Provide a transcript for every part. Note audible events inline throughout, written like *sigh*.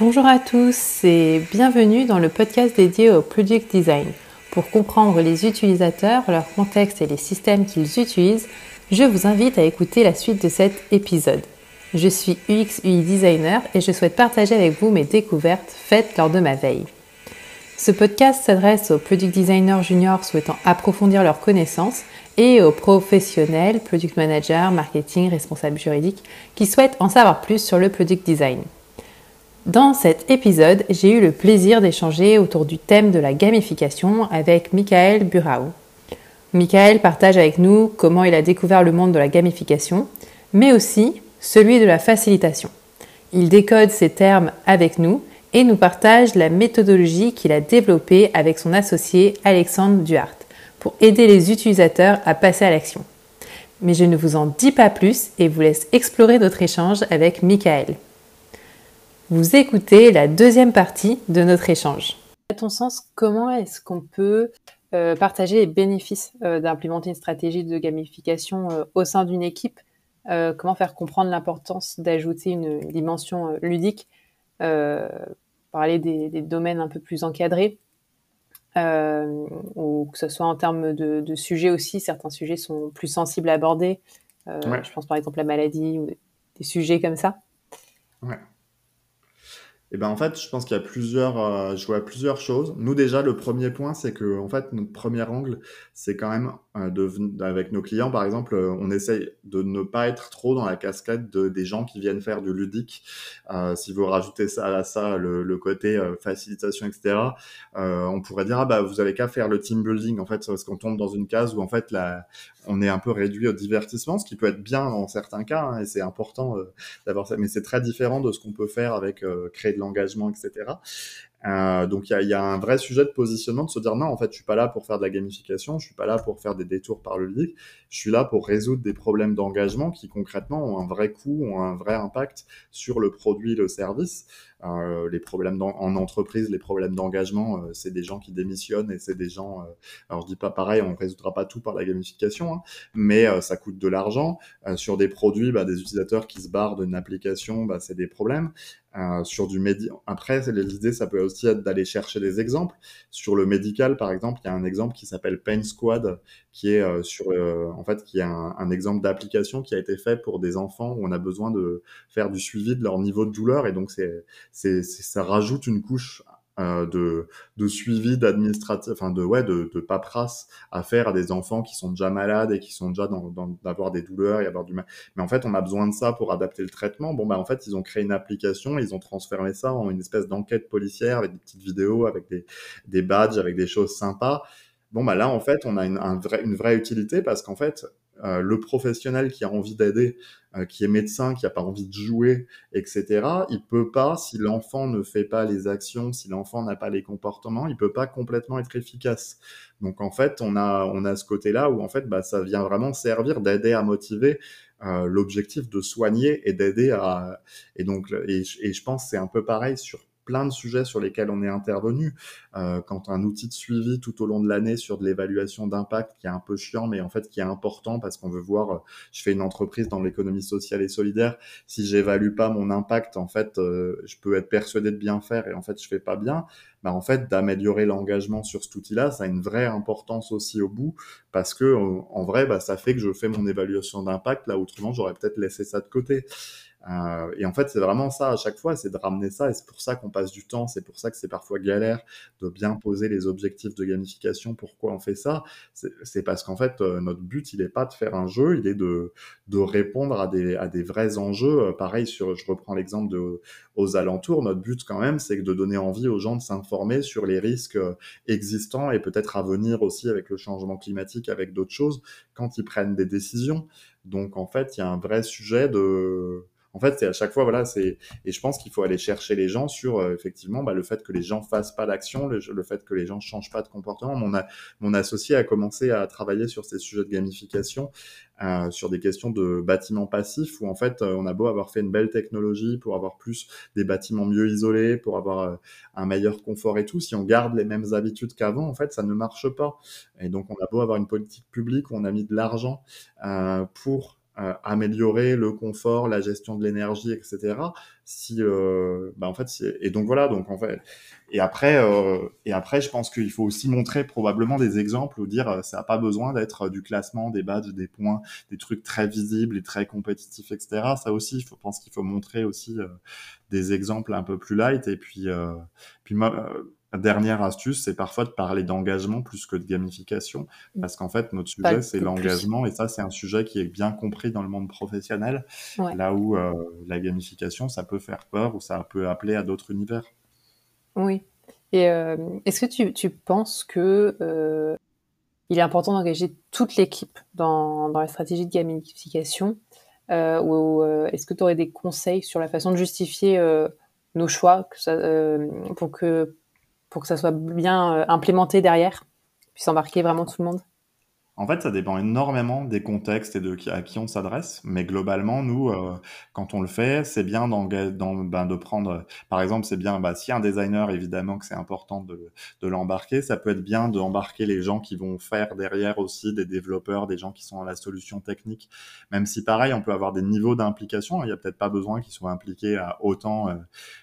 Bonjour à tous et bienvenue dans le podcast dédié au Product Design. Pour comprendre les utilisateurs, leur contexte et les systèmes qu'ils utilisent, je vous invite à écouter la suite de cet épisode. Je suis UX UI designer et je souhaite partager avec vous mes découvertes faites lors de ma veille. Ce podcast s'adresse aux product designers juniors souhaitant approfondir leurs connaissances et aux professionnels, product managers, marketing, responsables juridiques qui souhaitent en savoir plus sur le product design. Dans cet épisode, j'ai eu le plaisir d'échanger autour du thème de la gamification avec Michael Burau. Michael partage avec nous comment il a découvert le monde de la gamification, mais aussi celui de la facilitation. Il décode ces termes avec nous et nous partage la méthodologie qu'il a développée avec son associé Alexandre Duhart pour aider les utilisateurs à passer à l'action. Mais je ne vous en dis pas plus et vous laisse explorer notre échange avec Michael. Vous écoutez la deuxième partie de notre échange. À ton sens, comment est-ce qu'on peut euh, partager les bénéfices euh, d'implémenter une stratégie de gamification euh, au sein d'une équipe Comment faire comprendre l'importance d'ajouter une dimension ludique Parler des, domaines un peu plus encadrés ou que ce soit en termes de, sujets aussi, certains sujets sont plus sensibles à aborder. Je pense par exemple à la maladie ou des sujets comme ça. Ouais. Et ben en fait, je pense qu'il y a plusieurs, euh, je vois plusieurs choses. Nous déjà, le premier point, c'est que en fait, notre premier angle, c'est quand même euh, avec nos clients, par exemple, euh, on essaye de ne pas être trop dans la cascade de, des gens qui viennent faire du ludique. Si vous rajoutez ça à ça, le, côté facilitation, etc., on pourrait dire ah bah vous avez qu'à faire le team building en fait, parce qu'on tombe dans une case où en fait la, on est un peu réduit au divertissement, ce qui peut être bien dans certains cas, hein, et c'est important d'avoir ça, mais c'est très différent de ce qu'on peut faire avec créer de l'engagement, etc. Euh, donc il y a, y a, un vrai sujet de positionnement de se dire non en fait je suis pas là pour faire de la gamification, je suis pas là pour faire des détours par le lead, je suis là pour résoudre des problèmes d'engagement qui concrètement ont un vrai coût, ont un vrai impact sur le produit, le service. Euh, les problèmes en, entreprise, les problèmes d'engagement, euh, c'est des gens qui démissionnent et c'est des gens. Euh, alors je dis pas pareil, on résoudra pas tout par la gamification, hein, mais euh, ça coûte de l'argent. sur des produits, bah, des utilisateurs qui se barrent d'une application, bah, c'est des problèmes. Euh, sur du médi après l'idée ça peut aussi être d'aller chercher des exemples. Sur le médical par exemple il y a un exemple qui s'appelle Pain Squad qui est euh, sur en fait qui est un, un exemple d'application qui a été fait pour des enfants où on a besoin de faire du suivi de leur niveau de douleur et donc c'est c'est ça rajoute une couche euh, de, de suivi d'administratif, enfin de ouais de, de paperasse à faire à des enfants qui sont déjà malades et qui sont déjà dans, d'avoir des douleurs et avoir du mal. Mais en fait, on a besoin de ça pour adapter le traitement. Bon bah en fait, ils ont créé une application, ils ont transformé ça en une espèce d'enquête policière avec des petites vidéos, avec des, des badges, avec des choses sympas. Bon bah là en fait, on a une, un une vraie utilité parce qu'en fait, euh, le professionnel qui a envie d'aider, euh, qui est médecin, qui a pas envie de jouer, etc. Il peut pas, si l'enfant ne fait pas les actions, si l'enfant n'a pas les comportements, il peut pas complètement être efficace. Donc en fait, on a on a ce côté-là où en fait, bah, ça vient vraiment servir d'aider à motiver euh, l'objectif de soigner et d'aider à et donc et je pense c'est un peu pareil sur plein de sujets sur lesquels on est intervenu. Euh, quand un outil de suivi tout au long de l'année sur de l'évaluation d'impact qui est un peu chiant, mais en fait qui est important parce qu'on veut voir, euh, je fais une entreprise dans l'économie sociale et solidaire, si j'évalue pas mon impact, en fait, euh, je peux être persuadé de bien faire et en fait je fais pas bien. Bah, en fait, d'améliorer l'engagement sur cet outil-là, ça a une vraie importance aussi au bout, parce que en vrai, bah, ça fait que je fais mon évaluation d'impact, là autrement j'aurais peut-être laissé ça de côté. Euh, et en fait, c'est vraiment ça à chaque fois, c'est de ramener ça, et c'est pour ça qu'on passe du temps, c'est pour ça que c'est parfois galère de bien poser les objectifs de gamification. Pourquoi on fait ça C'est parce qu'en fait, euh, notre but, il n'est pas de faire un jeu, il est de, de répondre à des, à des vrais enjeux. Euh, pareil, sur, je reprends l'exemple de aux alentours, notre but quand même, c'est de donner envie aux gens de s'informer sur les risques existants et peut-être à venir aussi avec le changement climatique, avec d'autres choses, quand ils prennent des décisions. Donc en fait, il y a un vrai sujet de en fait, c'est à chaque fois, voilà, c'est et je pense qu'il faut aller chercher les gens sur euh, effectivement bah, le fait que les gens fassent pas d'action, le, fait que les gens changent pas de comportement. Mon, a, mon associé a commencé à travailler sur ces sujets de gamification, euh, sur des questions de bâtiments passifs où en fait, euh, on a beau avoir fait une belle technologie pour avoir plus des bâtiments mieux isolés, pour avoir euh, un meilleur confort et tout, si on garde les mêmes habitudes qu'avant, en fait, ça ne marche pas. Et donc, on a beau avoir une politique publique où on a mis de l'argent pour euh, améliorer le confort, la gestion de l'énergie, etc. Si, euh, bah en fait, et donc voilà, donc en fait, et après, euh, et après, je pense qu'il faut aussi montrer probablement des exemples ou dire euh, ça n'a pas besoin d'être du classement, des badges, des points, des trucs très visibles et très compétitifs, etc. Ça aussi, je pense qu'il faut montrer aussi des exemples un peu plus light et puis, puis moi dernière astuce, c'est parfois de parler d'engagement plus que de gamification, mm. parce qu'en fait, notre sujet, c'est l'engagement, et ça, c'est un sujet qui est bien compris dans le monde professionnel, là où euh, la gamification, ça peut faire peur ou ça peut appeler à d'autres univers. Oui. Et euh, est-ce que tu, tu, penses que euh, il est important d'engager toute l'équipe dans, dans, la stratégie de gamification, ou est-ce que tu aurais des conseils sur la façon de justifier nos choix que ça, pour que pour que ça soit bien euh, implémenté derrière, puisse embarquer vraiment tout le monde en fait, ça dépend énormément des contextes et de qui, à qui on s'adresse. Mais globalement, nous, euh, quand on le fait, c'est bien dans, ben, de prendre, par exemple, c'est bien, bah, si un designer, évidemment que c'est important de, de l'embarquer, ça peut être bien d'embarquer les gens qui vont faire derrière aussi, des développeurs, des gens qui sont dans la solution technique. Même si, pareil, on peut avoir des niveaux d'implication. Il n'y a peut-être pas besoin qu'ils soient impliqués à autant, euh,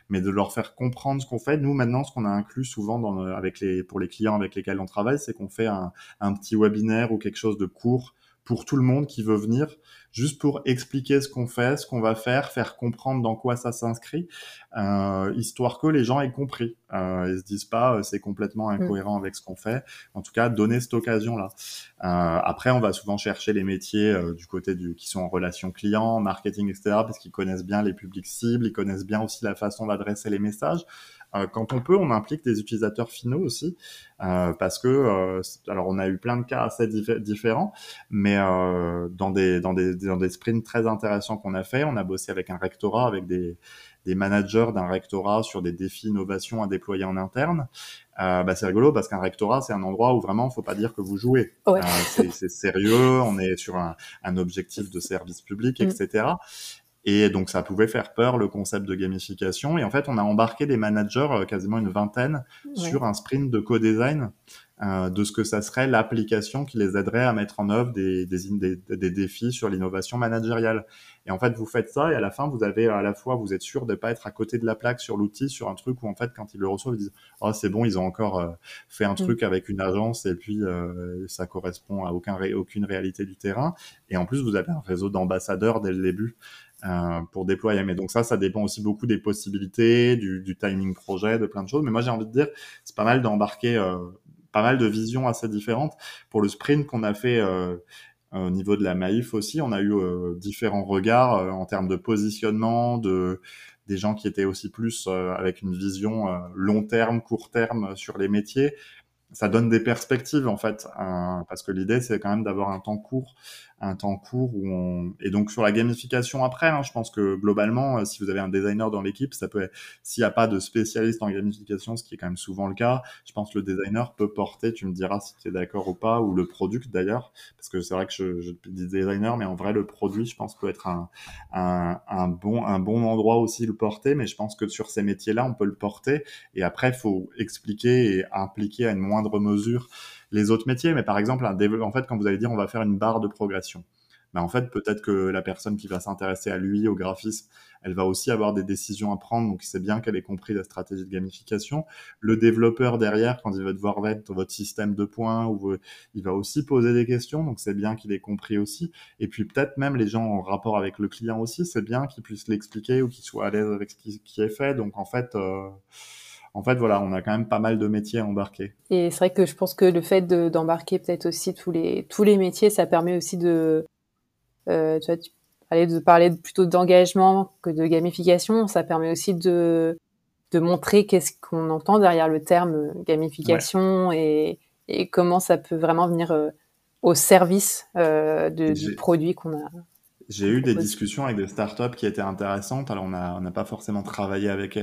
mais de leur faire comprendre ce qu'on fait. Nous, maintenant, ce qu'on a inclus souvent dans, avec les, pour les clients avec lesquels on travaille, c'est qu'on fait un, un petit webinaire ou quelque chose de court pour tout le monde qui veut venir, juste pour expliquer ce qu'on fait, ce qu'on va faire, faire comprendre dans quoi ça s'inscrit, euh, histoire que les gens aient compris. Euh, ils se disent pas euh, c'est complètement mm. incohérent avec ce qu'on fait. En tout cas, donner cette occasion-là. Euh, après, on va souvent chercher les métiers euh, du côté du qui sont en relation client, marketing, etc. Parce qu'ils connaissent bien les publics cibles, ils connaissent bien aussi la façon d'adresser les messages. Euh, quand on peut, on implique des utilisateurs finaux aussi, euh, parce que euh, alors on a eu plein de cas assez différents, mais dans des dans des dans des sprints très intéressants qu'on a fait, on a bossé avec un rectorat, avec des des managers d'un rectorat sur des défis innovation à déployer en interne. Euh, bah, c'est rigolo parce qu'un rectorat, c'est un endroit où vraiment, faut pas dire que vous jouez. Ouais. Euh, c'est sérieux, on est sur un, un objectif de service public, *laughs* mm. etc. Et donc ça pouvait faire peur le concept de gamification. Et en fait, on a embarqué des managers, euh, quasiment une vingtaine, sur un sprint de co-design euh, de ce que ça serait l'application qui les aiderait à mettre en œuvre des, des, des, défis sur l'innovation managériale. Et en fait, vous faites ça et à la fin, vous avez à la fois, vous êtes sûr de pas être à côté de la plaque sur l'outil, sur un truc où en fait, quand ils le reçoivent, ils disent oh c'est bon, ils ont encore euh, fait un mm. truc avec une agence et puis euh, ça correspond à aucun aucune réalité du terrain. Et en plus, vous avez un réseau d'ambassadeurs dès le début. Euh, pour déployer. Mais donc ça, ça dépend aussi beaucoup des possibilités, du, du timing projet, de plein de choses. Mais moi, j'ai envie de dire, c'est pas mal d'embarquer euh, pas mal de visions assez différentes. Pour le sprint qu'on a fait euh, au niveau de la Maïf aussi, on a eu différents regards en termes de positionnement, de des gens qui étaient aussi plus avec une vision long terme, court terme sur les métiers ça donne des perspectives en fait, parce que l'idée c'est quand même d'avoir un temps court un temps court où on et donc sur la gamification après hein, je pense que globalement euh, si vous avez un designer dans l'équipe ça peut s'il n'y a pas de spécialiste en gamification ce qui est quand même souvent le cas je pense que le designer peut porter tu me diras si tu es d'accord ou pas ou le product d'ailleurs parce que c'est vrai que je, je dis designer mais en vrai le produit je pense peut être un, un, un bon un bon endroit aussi le porter mais je pense que sur ces métiers là on peut le porter et après faut expliquer et impliquer à une moindre mesure les autres métiers. Mais par exemple, un en fait, quand vous allez dire on va faire une barre de progression, ben en fait, peut-être que la personne qui va s'intéresser à lui, au graphisme, elle va aussi avoir des décisions à prendre. Donc, c'est bien qu'elle ait compris la stratégie de gamification. Le développeur derrière, quand il va devoir mettre votre système de points, ou il va aussi poser des questions. Donc, c'est bien qu'il ait compris aussi. Et puis, peut-être même les gens en rapport avec le client aussi, c'est bien qu'ils puissent l'expliquer ou qu'ils soient à l'aise avec ce qui, est fait. Donc, en fait, euh, en fait, voilà, on a quand même pas mal de métiers à embarquer. Et c'est vrai que je pense que le fait d'embarquer peut-être aussi tous les, tous les métiers, ça permet aussi de, euh, tu vois, tu parlais de parler plutôt d'engagement que de gamification. Ça permet aussi de, de montrer qu'est-ce qu'on entend derrière le terme gamification et, et, comment ça peut vraiment venir euh, au service euh, de, du produit qu'on a. J'ai eu des discussions avec des startups qui étaient intéressantes. Alors, on n'a on pas forcément travaillé avec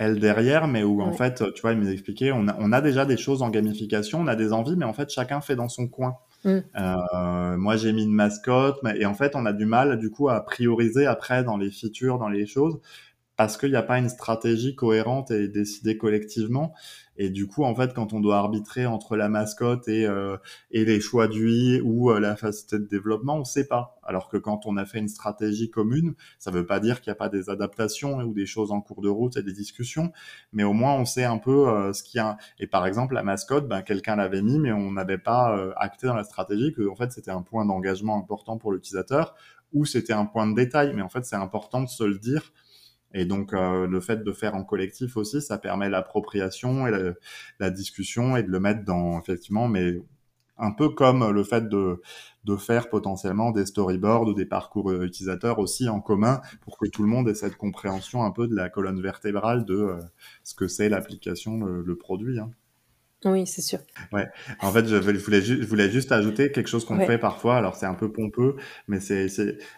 elle derrière, mais où en fait, tu vois, il m'expliquait, on a, on a déjà des choses en gamification, on a des envies, mais en fait, chacun fait dans son coin. Mm. Euh, moi, j'ai mis une mascotte, mais, et en fait, on a du mal, du coup, à prioriser après dans les features, dans les choses, parce qu'il n'y a pas une stratégie cohérente et décidée collectivement. Et du coup, en fait, quand on doit arbitrer entre la mascotte et, euh, et les choix d'UI ou euh, la facilité de développement, on ne sait pas. Alors que quand on a fait une stratégie commune, ça ne veut pas dire qu'il n'y a pas des adaptations ou des choses en cours de route et des discussions, mais au moins on sait un peu euh, ce qu'il y a. Et par exemple, la mascotte, ben, quelqu'un l'avait mis, mais on n'avait pas euh, acté dans la stratégie que en fait c'était un point d'engagement important pour l'utilisateur ou c'était un point de détail. Mais en fait, c'est important de se le dire et donc, euh, le fait de faire en collectif aussi, ça permet l'appropriation et la, la, discussion et de le mettre dans, effectivement, mais un peu comme le fait de, de faire potentiellement des storyboards ou des parcours utilisateurs aussi en commun pour que tout le monde ait cette compréhension un peu de la colonne vertébrale de euh, ce que c'est l'application, le, le, produit. Hein. Oui, c'est sûr. Ouais. En fait, je voulais, je voulais juste ajouter quelque chose qu'on fait parfois. Alors, c'est un peu pompeux, mais c'est,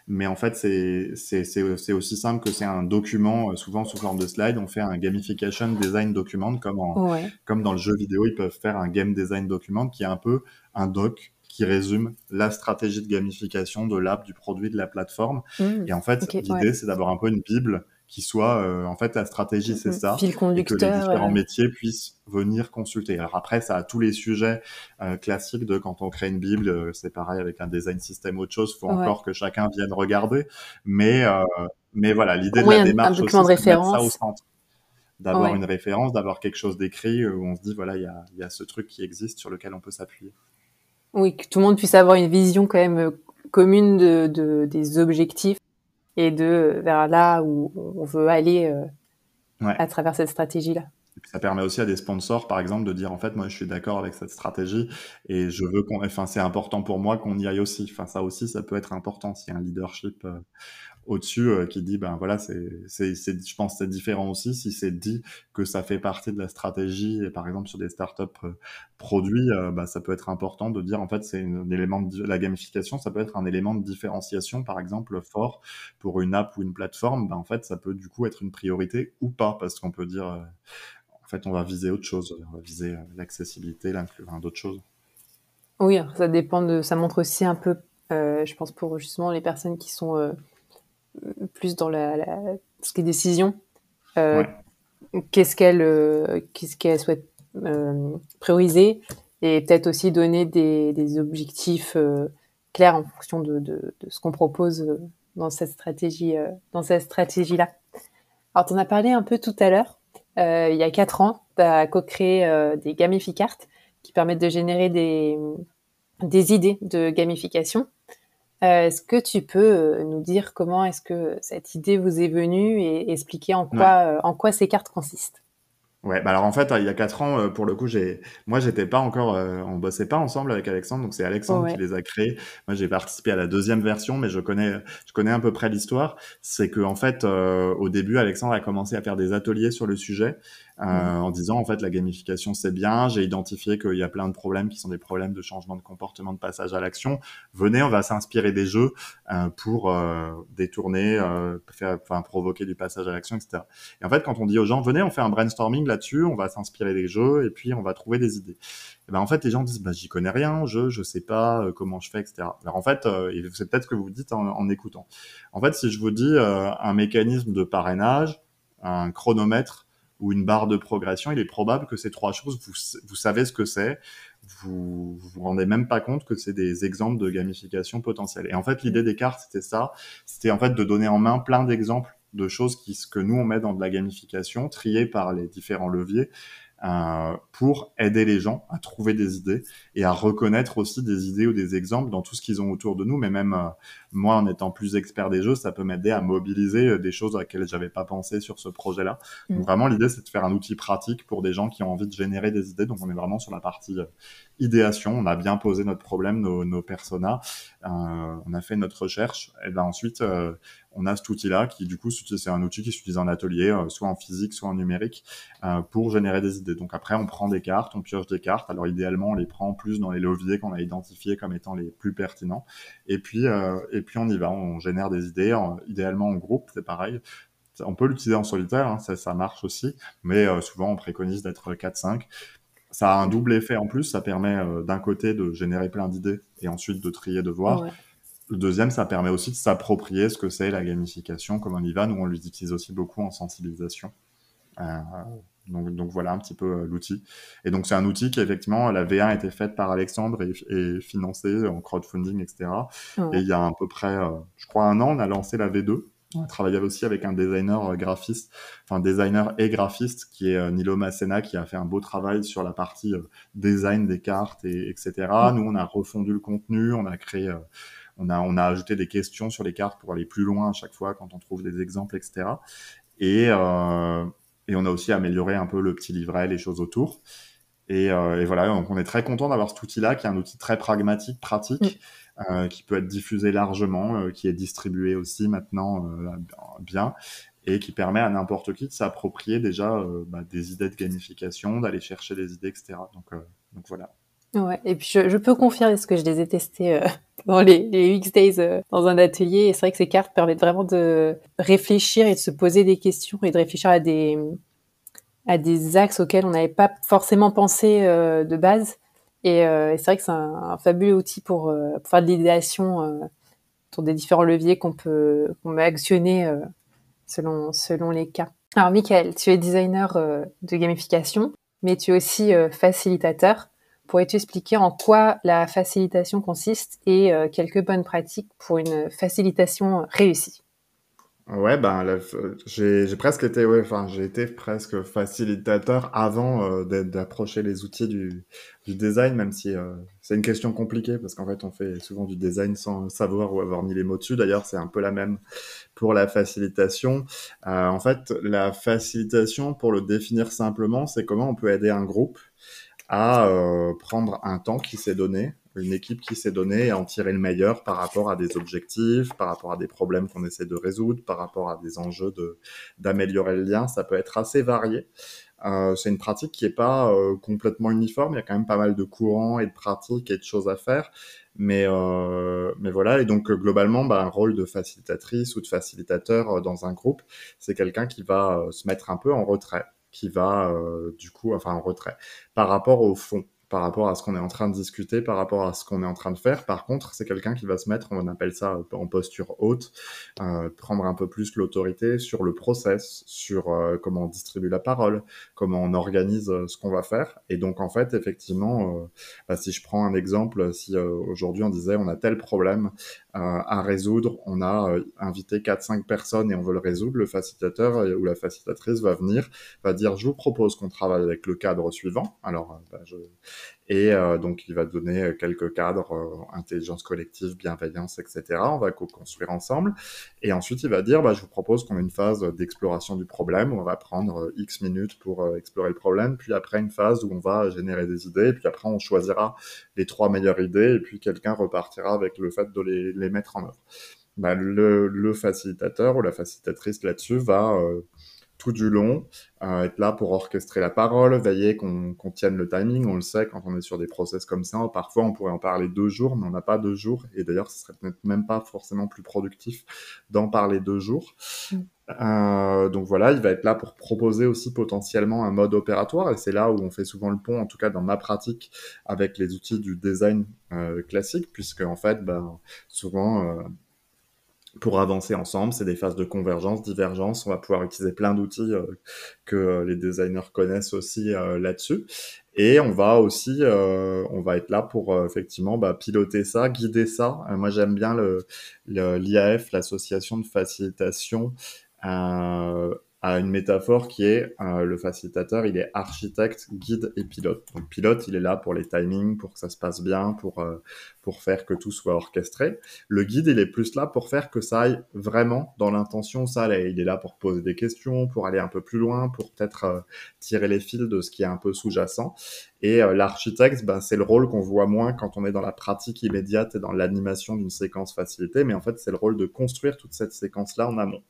mais en fait, c'est, c'est, c'est aussi simple que c'est un document, euh, souvent sous forme de slide. On fait un gamification design document, comme en, comme dans le jeu vidéo, ils peuvent faire un game design document qui est un peu un doc qui résume la stratégie de gamification de l'app, du produit, de la plateforme. Mmh. Et en fait, l'idée, c'est d'avoir un peu une bible qui soit euh, en fait la stratégie c'est mm-hmm. ça Fil conducteur, et que les différents métiers puissent venir consulter. Alors après ça a tous les sujets euh, classiques de quand on crée une bible euh, c'est pareil avec un design système autre chose faut encore que chacun vienne regarder. Mais mais voilà l'idée de la démarche c'est de ça au centre. D'avoir une référence d'avoir quelque chose d'écrit où on se dit voilà il y a, y a ce truc qui existe sur lequel on peut s'appuyer. Oui que tout le monde puisse avoir une vision quand même commune de, de des objectifs et de vers là où on veut aller euh, à travers cette stratégie-là. ça permet aussi à des sponsors, par exemple, de dire en fait, moi, je suis d'accord avec cette stratégie et je veux qu'on, enfin, c'est important pour moi qu'on y aille aussi. Enfin, ça aussi, ça peut être important s'il y a un leadership euh, au-dessus euh, qui dit ben voilà c'est c'est je pense c'est différent aussi si c'est dit que ça fait partie de la stratégie. Et par exemple sur des startups euh, produits euh, bah, ça peut être important de dire en fait c'est un élément de la gamification ça peut être un élément de différenciation par exemple fort pour une app ou une plateforme. Ben, en fait ça peut du coup être une priorité ou pas parce qu'on peut dire en fait on va viser autre chose. On va viser l'accessibilité l'inclusion d'autres choses. Oui ça dépend de ça montre aussi un peu je pense pour justement les personnes qui sont plus dans la, la, ce qui est décision. Euh, Qu'est-ce qu'elle euh, qu'est-ce qu'elle souhaite euh, prioriser et peut-être aussi donner des, des objectifs clairs en fonction de, de, de ce qu'on propose dans cette stratégie dans cette stratégie là. Alors tu en as parlé un peu tout à l'heure. il y a quatre ans, tu as co-créé des gamificarts qui permettent de générer des, des idées de gamification. Euh, est-ce que tu peux euh, nous dire comment est-ce que cette idée vous est venue et expliquer en quoi, euh, en quoi ces cartes consistent? Ouais, bah alors en fait, il y a quatre ans, pour le coup, j'ai, moi, j'étais pas encore, on bossait pas ensemble avec Alexandre, donc c'est Alexandre qui les a créés. Moi, j'ai participé à la deuxième version, mais je connais, je connais à peu près l'histoire. C'est que en fait, au début, Alexandre a commencé à faire des ateliers sur le sujet. Euh, en disant en fait la gamification c'est bien, j'ai identifié qu'il y a plein de problèmes qui sont des problèmes de changement de comportement, de passage à l'action. Venez, on va s'inspirer des jeux euh, pour euh, détourner, faire, enfin provoquer du passage à l'action, etc. Et en fait, quand on dit aux gens venez, on fait un brainstorming là-dessus, on va s'inspirer des jeux et puis on va trouver des idées. Et ben en fait, les gens disent bah j'y connais rien, je je sais pas comment je fais, etc. Alors en fait, c'est peut-être ce que vous dites en, en, écoutant. En fait, si je vous dis un mécanisme de parrainage, un chronomètre ou une barre de progression, il est probable que ces trois choses, vous, vous savez ce que c'est, vous vous rendez même pas compte que c'est des exemples de gamification potentielle. Et en fait, l'idée des cartes, c'était ça, c'était en fait de donner en main plein d'exemples de choses qui, ce que nous on met dans de la gamification, triées par les différents leviers, euh, pour aider les gens à trouver des idées et à reconnaître aussi des idées ou des exemples dans tout ce qu'ils ont autour de nous. Mais même euh, moi, en étant plus expert des jeux, ça peut m'aider à mobiliser euh, des choses à laquelle j'avais pas pensé sur ce projet-là. Donc mm. vraiment, l'idée, c'est de faire un outil pratique pour des gens qui ont envie de générer des idées. Donc on est vraiment sur la partie idéation. On a bien posé notre problème, nos, nos personas. on a fait notre recherche. Et ben ensuite, on a cet outil-là qui, du coup, c'est un outil qui s'utilise en atelier, euh, soit en physique, soit en numérique, euh, pour générer des idées. Donc après, on prend des cartes, on pioche des cartes. Alors idéalement, on les prend plus dans les leviers qu'on a identifiés comme étant les plus pertinents. Et puis, euh, et puis on y va, on génère des idées, idéalement en groupe, c'est pareil. On peut l'utiliser en solitaire, hein, ça, ça, marche aussi, mais souvent on préconise d'être 4-5 ça a un double effet en plus. Ça permet d'un côté de générer plein d'idées et ensuite de trier, de voir le deuxième, ça permet aussi de s'approprier ce que c'est la gamification, comme on y va. Nous, on l'utilise aussi beaucoup en sensibilisation. Euh, donc, donc, voilà un petit peu euh, l'outil. Et donc c'est un outil qui effectivement la V1 a été faite par Alexandre et, et financée en crowdfunding, etc. Et il y a à peu près, euh, je crois un an, on a lancé la V2. On travaillait aussi avec un designer graphiste, enfin designer et graphiste qui est Nilo Masena qui a fait un beau travail sur la partie design des cartes et etc. Nous on a refondu le contenu, on a créé on a, on a ajouté des questions sur les cartes pour aller plus loin à chaque fois quand on trouve des exemples, etc. Et, euh, et on a aussi amélioré un peu le petit livret, les choses autour. Et, euh, et voilà, donc on est très content d'avoir cet outil-là, qui est un outil très pragmatique, pratique, euh, qui peut être diffusé largement, euh, qui est distribué aussi maintenant bien, et qui permet à n'importe qui de s'approprier déjà bah, des idées de gamification, d'aller chercher des idées, etc. Donc, donc voilà. Ouais, et puis je, je, peux confirmer ce que je les ai testés euh, *laughs* dans les, les UX Days euh, dans un atelier. Et c'est vrai que ces cartes permettent vraiment de réfléchir et de se poser des questions et de réfléchir à des à des axes auxquels on n'avait pas forcément pensé euh, de base. Et, c'est vrai que c'est un, fabuleux outil pour, pour faire de l'idéation sur des différents leviers qu'on peut qu'on peut actionner selon selon les cas. Alors Michael, tu es designer de gamification, mais tu es aussi facilitateur. Pourrais-tu expliquer en quoi la facilitation consiste et euh, quelques bonnes pratiques pour une facilitation réussie Ouais, ben j'ai presque été, enfin j'ai été presque facilitateur avant euh, d'approcher les outils du, design, même si euh, c'est une question compliquée parce qu'en fait on fait souvent du design sans savoir ou avoir mis les mots dessus. D'ailleurs, c'est un peu la même pour la facilitation. En fait, la facilitation, pour le définir simplement, c'est comment on peut aider un groupe à euh, prendre un temps qui s'est donné, une équipe qui s'est donnée et à en tirer le meilleur par rapport à des objectifs, par rapport à des problèmes qu'on essaie de résoudre, par rapport à des enjeux d'améliorer le lien. Ça peut être assez varié. Euh, c'est une pratique qui est pas euh, complètement uniforme. Il y a quand même pas mal de courants et de pratiques et de choses à faire. Mais, mais voilà, et donc globalement, bah, un rôle de facilitatrice ou de facilitateur dans un groupe, c'est quelqu'un qui va se mettre un peu en retrait qui va euh, du coup, enfin en retrait, par rapport au fond par rapport à ce qu'on est en train de discuter, par rapport à ce qu'on est en train de faire. Par contre, c'est quelqu'un qui va se mettre, on appelle ça en posture haute, euh, prendre un peu plus l'autorité sur le process, sur euh, comment on distribue la parole, comment on organise euh, ce qu'on va faire. Et donc, en fait, effectivement, euh, bah, si je prends un exemple, si euh, aujourd'hui on disait on a tel problème à résoudre, on a invité 4-5 personnes et on veut le résoudre, le facilitateur ou la facilitatrice va venir, va dire je vous propose qu'on travaille avec le cadre suivant. Alors, bah, je et euh, donc, il va donner euh, quelques cadres, euh, intelligence collective, bienveillance, etc. On va co-construire ensemble. Et ensuite, il va dire, bah, je vous propose qu'on ait une phase d'exploration du problème. On va prendre euh, X minutes pour euh, explorer le problème. Puis après, une phase où on va générer des idées. Puis après, on choisira les trois meilleures idées. Et puis, quelqu'un repartira avec le fait de les, les mettre en œuvre. Bah, le, le, facilitateur ou la facilitatrice là-dessus va tout du long, être là pour orchestrer la parole, veiller qu'on qu tienne le timing. On le sait quand on est sur des process comme ça. Parfois, on pourrait en parler deux jours, mais on n'a pas deux jours. Et d'ailleurs, ce serait peut-être même pas forcément plus productif d'en parler deux jours. Mm. Euh, donc voilà, il va être là pour proposer aussi potentiellement un mode opératoire. Et c'est là où on fait souvent le pont, en tout cas dans ma pratique, avec les outils du design euh, classique, puisque en fait, ben, souvent euh, pour avancer ensemble. C'est des phases de convergence, divergence. On va pouvoir utiliser plein d'outils euh, que euh, les designers connaissent aussi euh, là-dessus. Et on va aussi, on va être là pour effectivement bah, piloter ça, guider ça. moi, j'aime bien le l'IAF, l'association de facilitation à une métaphore qui est euh, le facilitateur, il est architecte, guide et pilote. Donc pilote, il est là pour les timings, pour que ça se passe bien, pour euh, pour faire que tout soit orchestré. Le guide, il est plus là pour faire que ça aille vraiment dans l'intention ça. Il est là pour poser des questions, pour aller un peu plus loin, pour peut-être euh, tirer les fils de ce qui est un peu sous-jacent. Et euh, l'architecte, ben, c'est le rôle qu'on voit moins quand on est dans la pratique immédiate et dans l'animation d'une séquence facilitée, mais en fait, c'est le rôle de construire toute cette séquence-là en amont.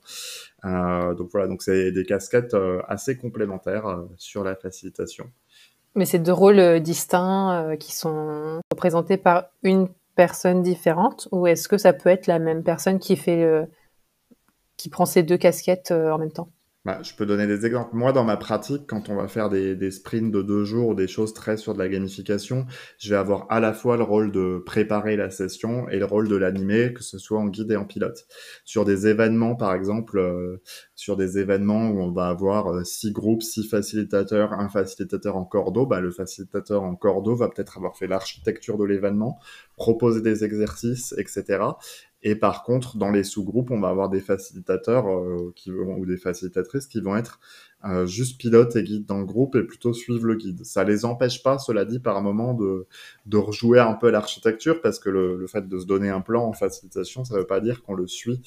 Euh, donc voilà, donc c'est des casquettes euh, assez complémentaires sur la facilitation. Mais c'est deux rôles distincts qui sont représentés par une personne différente, ou est-ce que ça peut être la même personne qui fait qui prend ces deux casquettes en même temps? Bah, je peux donner des exemples. Moi, dans ma pratique, quand on va faire des, des sprints de deux jours ou des choses très sur de la gamification, je vais avoir à la fois le rôle de préparer la session et le rôle de l'animer, que ce soit en guide et en pilote. Sur des événements, par exemple, euh, sur des événements où on va avoir euh, six groupes, six facilitateurs, un facilitateur en cordeau, bah, le facilitateur en cordeau va peut-être avoir fait l'architecture de l'événement, proposer des exercices, etc. Et par contre, dans les sous-groupes, on va avoir des facilitateurs euh, ou des facilitatrices qui vont être euh, juste pilotes et guides dans le groupe et plutôt suivre le guide. Ça les empêche pas, cela dit, par moment de, de rejouer un peu l'architecture parce que le, fait de se donner un plan en facilitation, ça veut pas dire qu'on le suit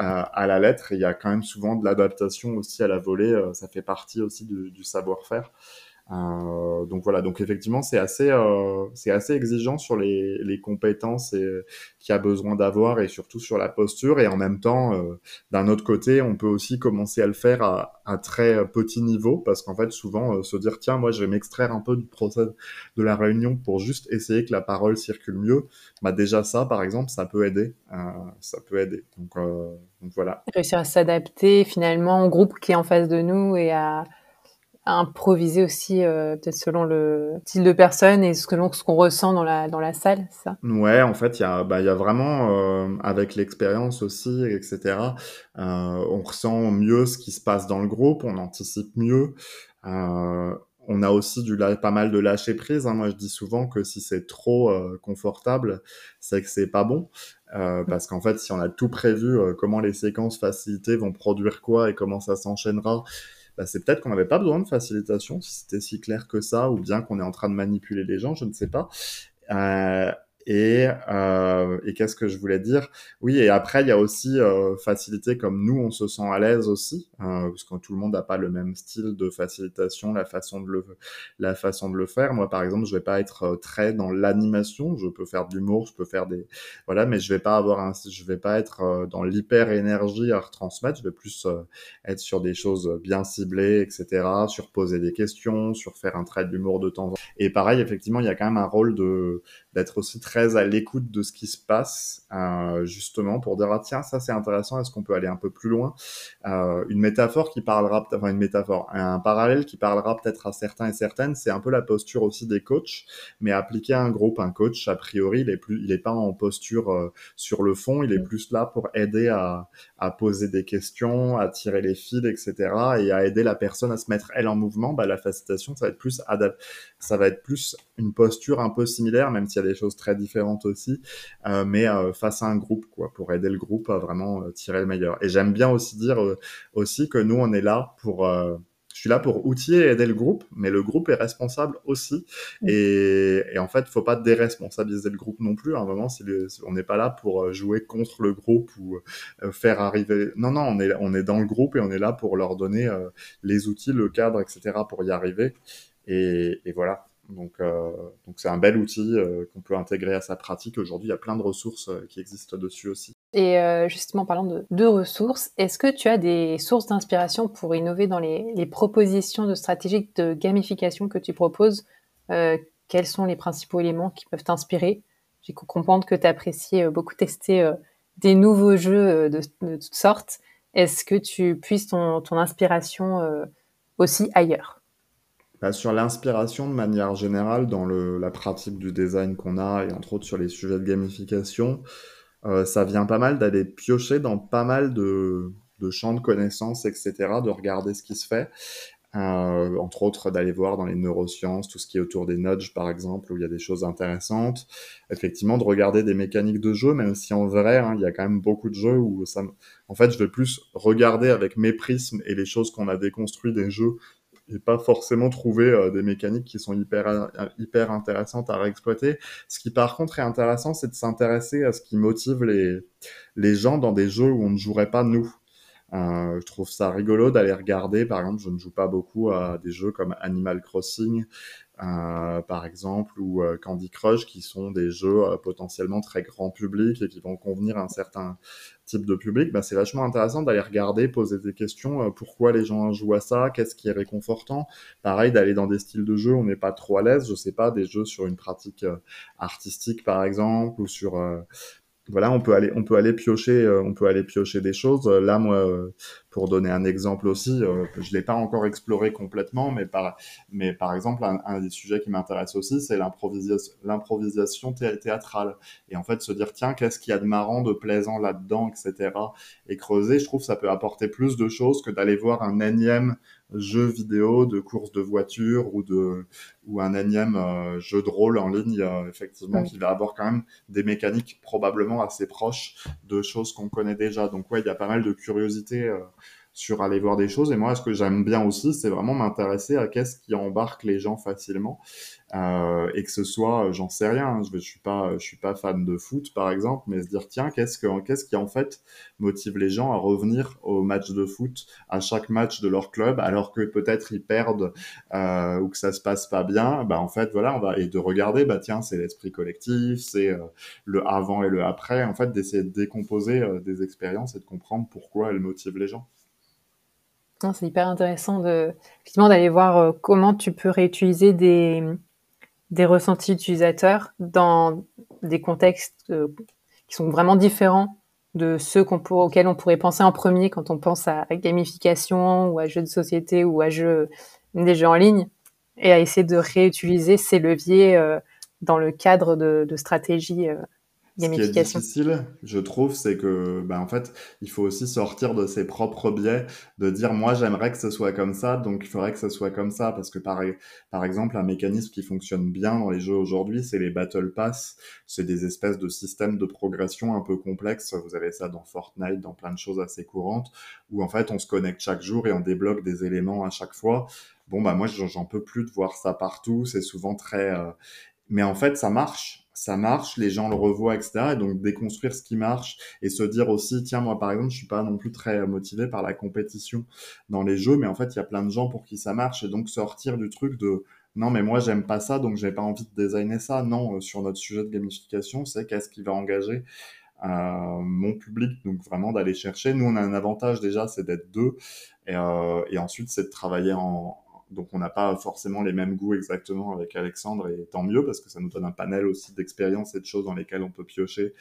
euh, à la lettre. il y a quand même souvent de l'adaptation aussi à la volée. Ça fait partie aussi du savoir-faire. Euh, donc voilà, donc effectivement c'est assez euh, c'est assez exigeant sur les, les compétences et qu'il y a besoin d'avoir et surtout sur la posture. Et en même temps euh, d'un autre côté on peut aussi commencer à le faire à, à très petit niveau parce qu'en fait souvent euh, se dire tiens moi je vais m'extraire un peu du process de la réunion pour juste essayer que la parole circule mieux. Bah déjà ça par exemple ça peut aider euh, ça peut aider. Donc, donc voilà. Réussir à s'adapter finalement au groupe qui est en face de nous et à improviser aussi, euh, peut-être selon le style de personne et selon ce qu'on ressent dans la, dans la salle, ça? Ouais, en fait, il y a, bah, y a vraiment, euh, avec l'expérience aussi, etc., euh, on ressent mieux ce qui se passe dans le groupe, on anticipe mieux. On a aussi du pas mal de lâcher prise. Hein. Moi, je dis souvent que si c'est trop confortable, c'est que c'est pas bon. Euh, parce qu'en fait, si on a tout prévu, euh, comment les séquences facilitées vont produire quoi et comment ça s'enchaînera, bah, c'est peut-être qu'on n'avait pas besoin de facilitation, si c'était si clair que ça, ou bien qu'on est en train de manipuler les gens, je ne sais pas. Euh, et, euh, et qu'est-ce que je voulais dire? Oui, et après, il y a aussi euh, facilité comme nous, on se sent à l'aise aussi, euh, parce que tout le monde n'a pas le même style de facilitation, la façon de le, la façon de le faire. Moi, par exemple, je vais pas être euh, très dans l'animation. Je peux faire de l'humour, je peux faire des, voilà, mais je vais pas avoir un, je vais pas être euh, dans l'hyper énergie à retransmettre. Je vais plus euh, être sur des choses bien ciblées, etc. Sur poser des questions, sur faire un trait d'humour de temps en temps. Et pareil, effectivement, il y a quand même un rôle de d'être aussi très à l'écoute de ce qui se passe, euh, justement pour dire ah tiens ça c'est intéressant, est-ce qu'on peut aller un peu plus loin? Euh, Une métaphore qui parlera, enfin une métaphore, un parallèle qui parlera peut-être à certains et certaines, c'est un peu la posture aussi des coachs, mais appliqué à un groupe, un coach a priori il est plus, il est pas en posture euh, sur le fond, il est plus là pour aider à, à poser des questions, à tirer les fils, etc. et à aider la personne à se mettre elle en mouvement. Bah la facilitation ça va être plus ça va être plus une posture un peu similaire, même si y a des choses très différentes aussi, euh, mais euh, face à un groupe, quoi, pour aider le groupe à vraiment euh, tirer le meilleur. Et j'aime bien aussi dire aussi que nous, on est là pour je suis là pour outiller et aider le groupe, mais le groupe est responsable aussi. Mmh. Et, et, en fait, faut pas déresponsabiliser le groupe non plus. À un moment, le, on n'est pas là pour jouer contre le groupe ou faire arriver. Non, non, on est, on est dans le groupe et on est là pour leur donner euh, les outils, le cadre, etc. pour y arriver. Et, et voilà. Donc, euh, donc c'est un bel outil euh, qu'on peut intégrer à sa pratique. Aujourd'hui, il y a plein de ressources euh, qui existent dessus aussi. Et justement, parlant de, ressources, est-ce que tu as des sources d'inspiration pour innover dans les, propositions de stratégies de gamification que tu proposes? Quels sont les principaux éléments qui peuvent t'inspirer? J'ai pu comprendre que tu apprécies beaucoup tester des nouveaux jeux de, toutes sortes. Est-ce que tu puisses ton inspiration aussi ailleurs? Bah, sur l'inspiration de manière générale dans le, la pratique du design qu'on a et entre autres sur les sujets de gamification, euh, ça vient pas mal d'aller piocher dans pas mal de, de champs de connaissances, etc., de regarder ce qui se fait. Euh, entre autres d'aller voir dans les neurosciences tout ce qui est autour des nudges par exemple où il y a des choses intéressantes effectivement de regarder des mécaniques de jeu même si en vrai hein, il y a quand même beaucoup de jeux où ça en fait je vais plus regarder avec mes prismes et les choses qu'on a déconstruit des jeux et pas forcément trouver euh, des mécaniques qui sont hyper euh, hyper intéressantes à réexploiter. Ce qui par contre est intéressant, c'est de s'intéresser à ce qui motive les les gens dans des jeux où on ne jouerait pas nous. Euh, je trouve ça rigolo d'aller regarder, par exemple, je ne joue pas beaucoup à des jeux comme Animal Crossing, euh, par exemple, ou euh, Candy Crush, qui sont des jeux euh, potentiellement très grand public et qui vont convenir à un certain type de public, bah, c'est vachement intéressant d'aller regarder, poser des questions, euh, pourquoi les gens jouent à ça, qu'est-ce qui est réconfortant. Pareil, d'aller dans des styles de jeux où on n'est pas trop à l'aise, je sais pas, des jeux sur une pratique euh, artistique, par exemple, ou sur voilà, on peut aller, on peut aller piocher, euh, on peut aller piocher des choses. Là, moi, euh, pour donner un exemple aussi, euh, je l'ai pas encore exploré complètement, mais par, mais par exemple, un, des sujets qui m'intéresse aussi, c'est l'improvisation théâtrale. Et en fait, se dire, tiens, qu'est-ce qu'il y a de marrant, de plaisant là-dedans, etc. Et creuser, je trouve, ça peut apporter plus de choses que d'aller voir un énième jeu vidéo de course de voiture ou de ou un énième euh, jeu de rôle en ligne euh, effectivement qui va avoir quand même des mécaniques probablement assez proches de choses qu'on connaît déjà. Donc ouais il y a pas mal de curiosité euh, sur aller voir des choses. Et moi, ce que j'aime bien aussi, c'est vraiment m'intéresser à qu'est-ce qui embarque les gens facilement. Euh, et que ce soit, euh, j'en sais rien, hein, je, je suis pas, je suis pas fan de foot par exemple, mais se dire tiens, qu'est-ce que, qu'est-ce qui en fait motive les gens à revenir au match de foot, à chaque match de leur club, alors que peut-être ils perdent euh, ou que ça se passe pas bien, bah en fait voilà, on va et de regarder, bah tiens, c'est l'esprit collectif, c'est euh, le avant et le après, en fait d'essayer de décomposer euh, des expériences et de comprendre pourquoi elles motivent les gens. C'est hyper intéressant de, effectivement, d'aller voir euh, comment tu peux réutiliser des, des ressentis utilisateurs dans des contextes euh, qui sont vraiment différents de ceux auxquels on pourrait penser en premier quand on pense à gamification ou à jeux de société ou à jeux, des jeux en ligne et à essayer de réutiliser ces leviers euh, dans le cadre de stratégies ce qui est difficile, je trouve, c'est que, ben, en fait, il faut aussi sortir de ses propres biais, de dire, moi, j'aimerais que ce soit comme ça, donc il faudrait que ce soit comme ça, parce que par, par exemple, un mécanisme qui fonctionne bien dans les jeux aujourd'hui, c'est les Battle Pass. C'est des espèces de systèmes de progression un peu complexes. Vous avez ça dans Fortnite, dans plein de choses assez courantes, où en fait, on se connecte chaque jour et on débloque des éléments à chaque fois. Bon, bah, moi, j'en peux plus de voir ça partout. C'est souvent très, euh, mais en fait, ça marche ça marche, les gens le revoient, etc. Et donc déconstruire ce qui marche et se dire aussi, tiens, moi par exemple, je suis pas non plus très motivé par la compétition dans les jeux, mais en fait, il y a plein de gens pour qui ça marche et donc sortir du truc de non, mais moi j'aime pas ça, donc j'ai pas envie de designer ça. Non, euh, sur notre sujet de gamification, c'est qu'est-ce qui va engager euh, mon public, donc vraiment d'aller chercher. Nous, on a un avantage déjà, c'est d'être deux, et, euh, et ensuite c'est de travailler en, donc on n'a pas forcément les mêmes goûts exactement avec Alexandre et tant mieux parce que ça nous donne un panel aussi d'expériences et de choses dans lesquelles on peut piocher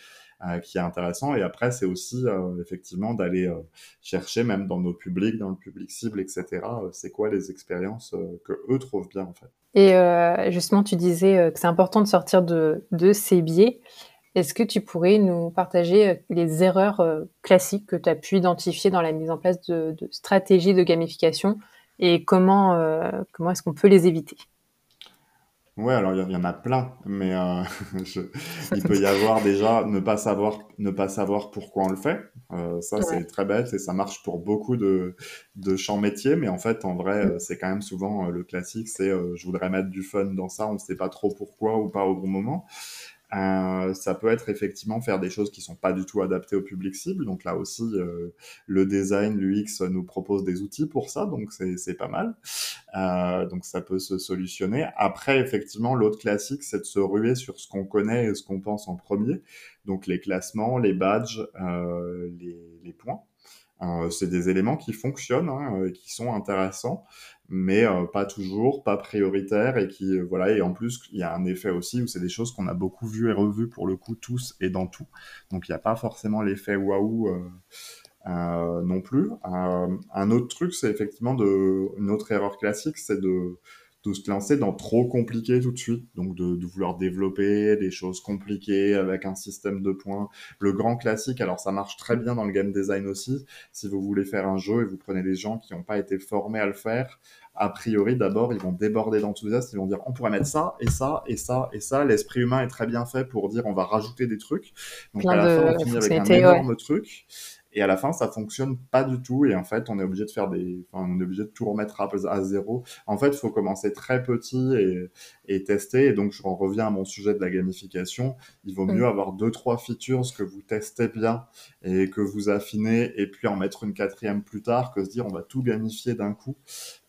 euh, qui est intéressant. Et après c'est aussi euh, effectivement d'aller euh, chercher même dans nos publics, dans le public cible, etc. c'est quoi les expériences que eux trouvent bien en fait. Et justement tu disais que c'est important de sortir de, de ces biais. Est-ce que tu pourrais nous partager les erreurs classiques que tu as pu identifier dans la mise en place de, de stratégies de gamification et comment, euh, comment est-ce qu'on peut les éviter? Ouais, alors il y, en a plein, mais euh, *laughs* il peut y avoir déjà ne pas savoir, ne pas savoir pourquoi on le fait. Euh, ça, c'est très bête et ça marche pour beaucoup de, de champs métiers, mais en fait, en vrai, c'est quand même souvent le classique, c'est je voudrais mettre du fun dans ça, on ne sait pas trop pourquoi ou pas au bon moment. Euh, ça peut être effectivement faire des choses qui sont pas du tout adaptées au public cible. Donc là aussi, euh, le design, l'UX nous propose des outils pour ça, donc c'est pas mal. Euh, donc ça peut se solutionner. Après, effectivement, l'autre classique, c'est de se ruer sur ce qu'on connaît et ce qu'on pense en premier. Donc les classements, les badges, euh, les, les, points. Euh, c'est des éléments qui fonctionnent, hein, et qui sont intéressants mais euh, pas toujours, pas prioritaire et qui euh, voilà et en plus il y a un effet aussi où c'est des choses qu'on a beaucoup vues et revues pour le coup tous et dans tout, donc il n'y a pas forcément l'effet waouh euh, non plus. un autre truc c'est effectivement de une autre erreur classique c'est de de se lancer dans trop compliqué tout de suite, donc de, de, vouloir développer des choses compliquées avec un système de points. Le grand classique, alors ça marche très bien dans le game design aussi, si vous voulez faire un jeu et vous prenez des gens qui n'ont pas été formés à le faire, a priori, d'abord, ils vont déborder d'enthousiasme, ils vont dire on pourrait mettre ça et ça et ça et ça. L'esprit humain est très bien fait pour dire on va rajouter des trucs. Donc à la fin, on finit avec un énorme truc. Et à la fin, ça fonctionne pas du tout. Et en fait, on est obligé de faire des, enfin, on est obligé de tout remettre à, à zéro. En fait, il faut commencer très petit et, et, tester. Et donc, je reviens à mon sujet de la gamification. Il vaut mieux mm. avoir deux, trois features que vous testez bien et que vous affinez et puis en mettre une quatrième plus tard que se dire on va tout gamifier d'un coup.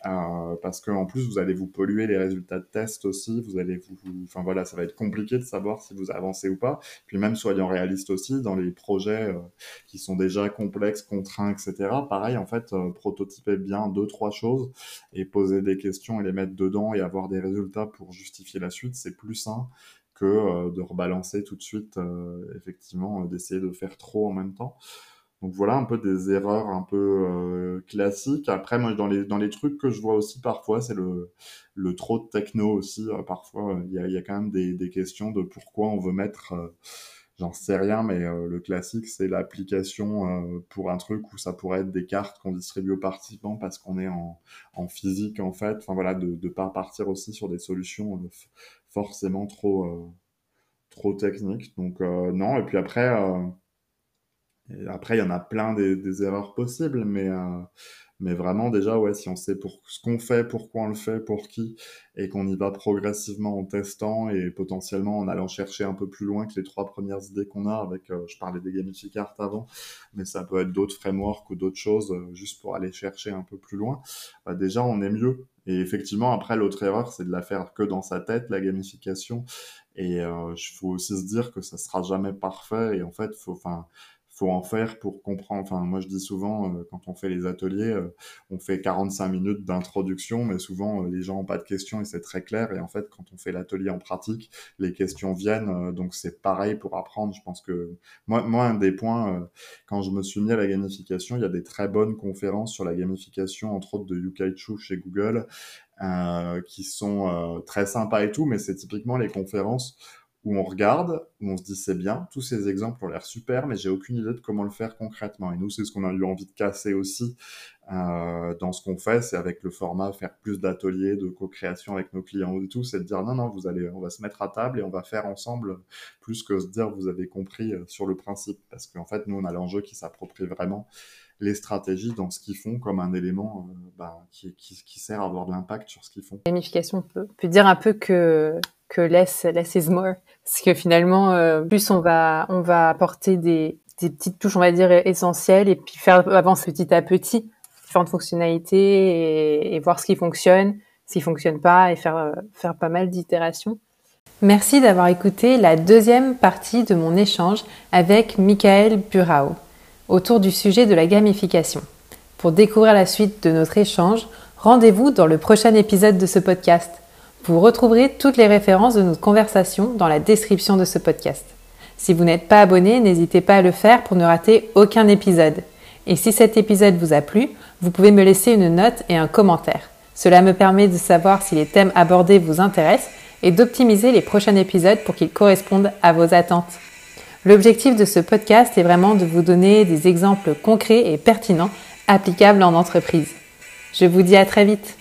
Euh, parce qu'en plus, vous allez vous polluer les résultats de test aussi. Vous allez vous, enfin voilà, ça va être compliqué de savoir si vous avancez ou pas. Puis même soyons réalistes aussi, dans les projets euh, qui sont déjà complexes, contraints, etc. Pareil, en fait, euh, prototyper bien deux, trois choses et poser des questions et les mettre dedans et avoir des résultats pour justifier la suite, c'est plus sain que de rebalancer tout de suite, effectivement, d'essayer de faire trop en même temps. Donc voilà un peu des erreurs un peu classiques. Après, moi, dans les, trucs que je vois aussi parfois, c'est le, trop de techno aussi. parfois, il y a, quand même des, questions de pourquoi on veut mettre j'en sais rien, mais euh, le classique, c'est l'application euh, pour un truc où ça pourrait être des cartes qu'on distribue aux participants parce qu'on est en, en, physique, en fait. Enfin voilà, de ne pas partir aussi sur des solutions euh, forcément trop, trop techniques. Donc non, et puis après, après, il y en a plein des, des erreurs possibles, mais mais vraiment, déjà, ouais, si on sait pour ce qu'on fait, pourquoi on le fait, pour qui, et qu'on y va progressivement en testant et potentiellement en allant chercher un peu plus loin que les trois premières idées qu'on a avec, euh, je parlais des gamificart avant, mais ça peut être d'autres frameworks ou d'autres choses euh, juste pour aller chercher un peu plus loin. Bah, déjà, on est mieux. Et effectivement, après, l'autre erreur, c'est de la faire que dans sa tête, la gamification. Et il euh, faut aussi se dire que ça sera jamais parfait. Et en fait, faut, enfin, faut en faire pour comprendre. Enfin, moi, je dis souvent, euh, quand on fait les ateliers, euh, on fait 45 minutes d'introduction, mais souvent, euh, les gens n'ont pas de questions et c'est très clair. Et en fait, quand on fait l'atelier en pratique, les questions viennent. donc, c'est pareil pour apprendre. Je pense que moi, moi un des points, quand je me suis mis à la gamification, il y a des très bonnes conférences sur la gamification, entre autres de Yukaichu chez Google, qui sont très sympas et tout, mais c'est typiquement les conférences où on regarde, où on se dit c'est bien, tous ces exemples ont l'air super, mais j'ai aucune idée de comment le faire concrètement. Et nous, c'est ce qu'on a eu envie de casser aussi euh, dans ce qu'on fait, c'est avec le format faire plus d'ateliers, de co-création avec nos clients et tout, c'est de dire non, non, vous allez, on va se mettre à table et on va faire ensemble, plus que se dire vous avez compris euh, sur le principe, parce qu'en fait, nous, on a l'enjeu qui s'approprie vraiment les stratégies dans ce qu'ils font comme un élément euh, bah, qui, sert à avoir de l'impact sur ce qu'ils font. Gamification peut, peut dire un peu que que less less is more parce que finalement euh, plus on va on va apporter des petites touches on va dire essentielles et puis faire avancer petit à petit différentes fonctionnalités et, et voir ce qui fonctionne ce qui fonctionne pas et faire euh, faire pas mal d'itérations. Merci d'avoir écouté la deuxième partie de mon échange avec Michael Burao autour du sujet de la gamification. Pour découvrir la suite de notre échange, rendez-vous dans le prochain épisode de ce podcast. Vous retrouverez toutes les références de notre conversation dans la description de ce podcast. Si vous n'êtes pas abonné, n'hésitez pas à le faire pour ne rater aucun épisode. Et si cet épisode vous a plu, vous pouvez me laisser une note et un commentaire. Cela me permet de savoir si les thèmes abordés vous intéressent et d'optimiser les prochains épisodes pour qu'ils correspondent à vos attentes. L'objectif de ce podcast est vraiment de vous donner des exemples concrets et pertinents applicables en entreprise. Je vous dis à très vite.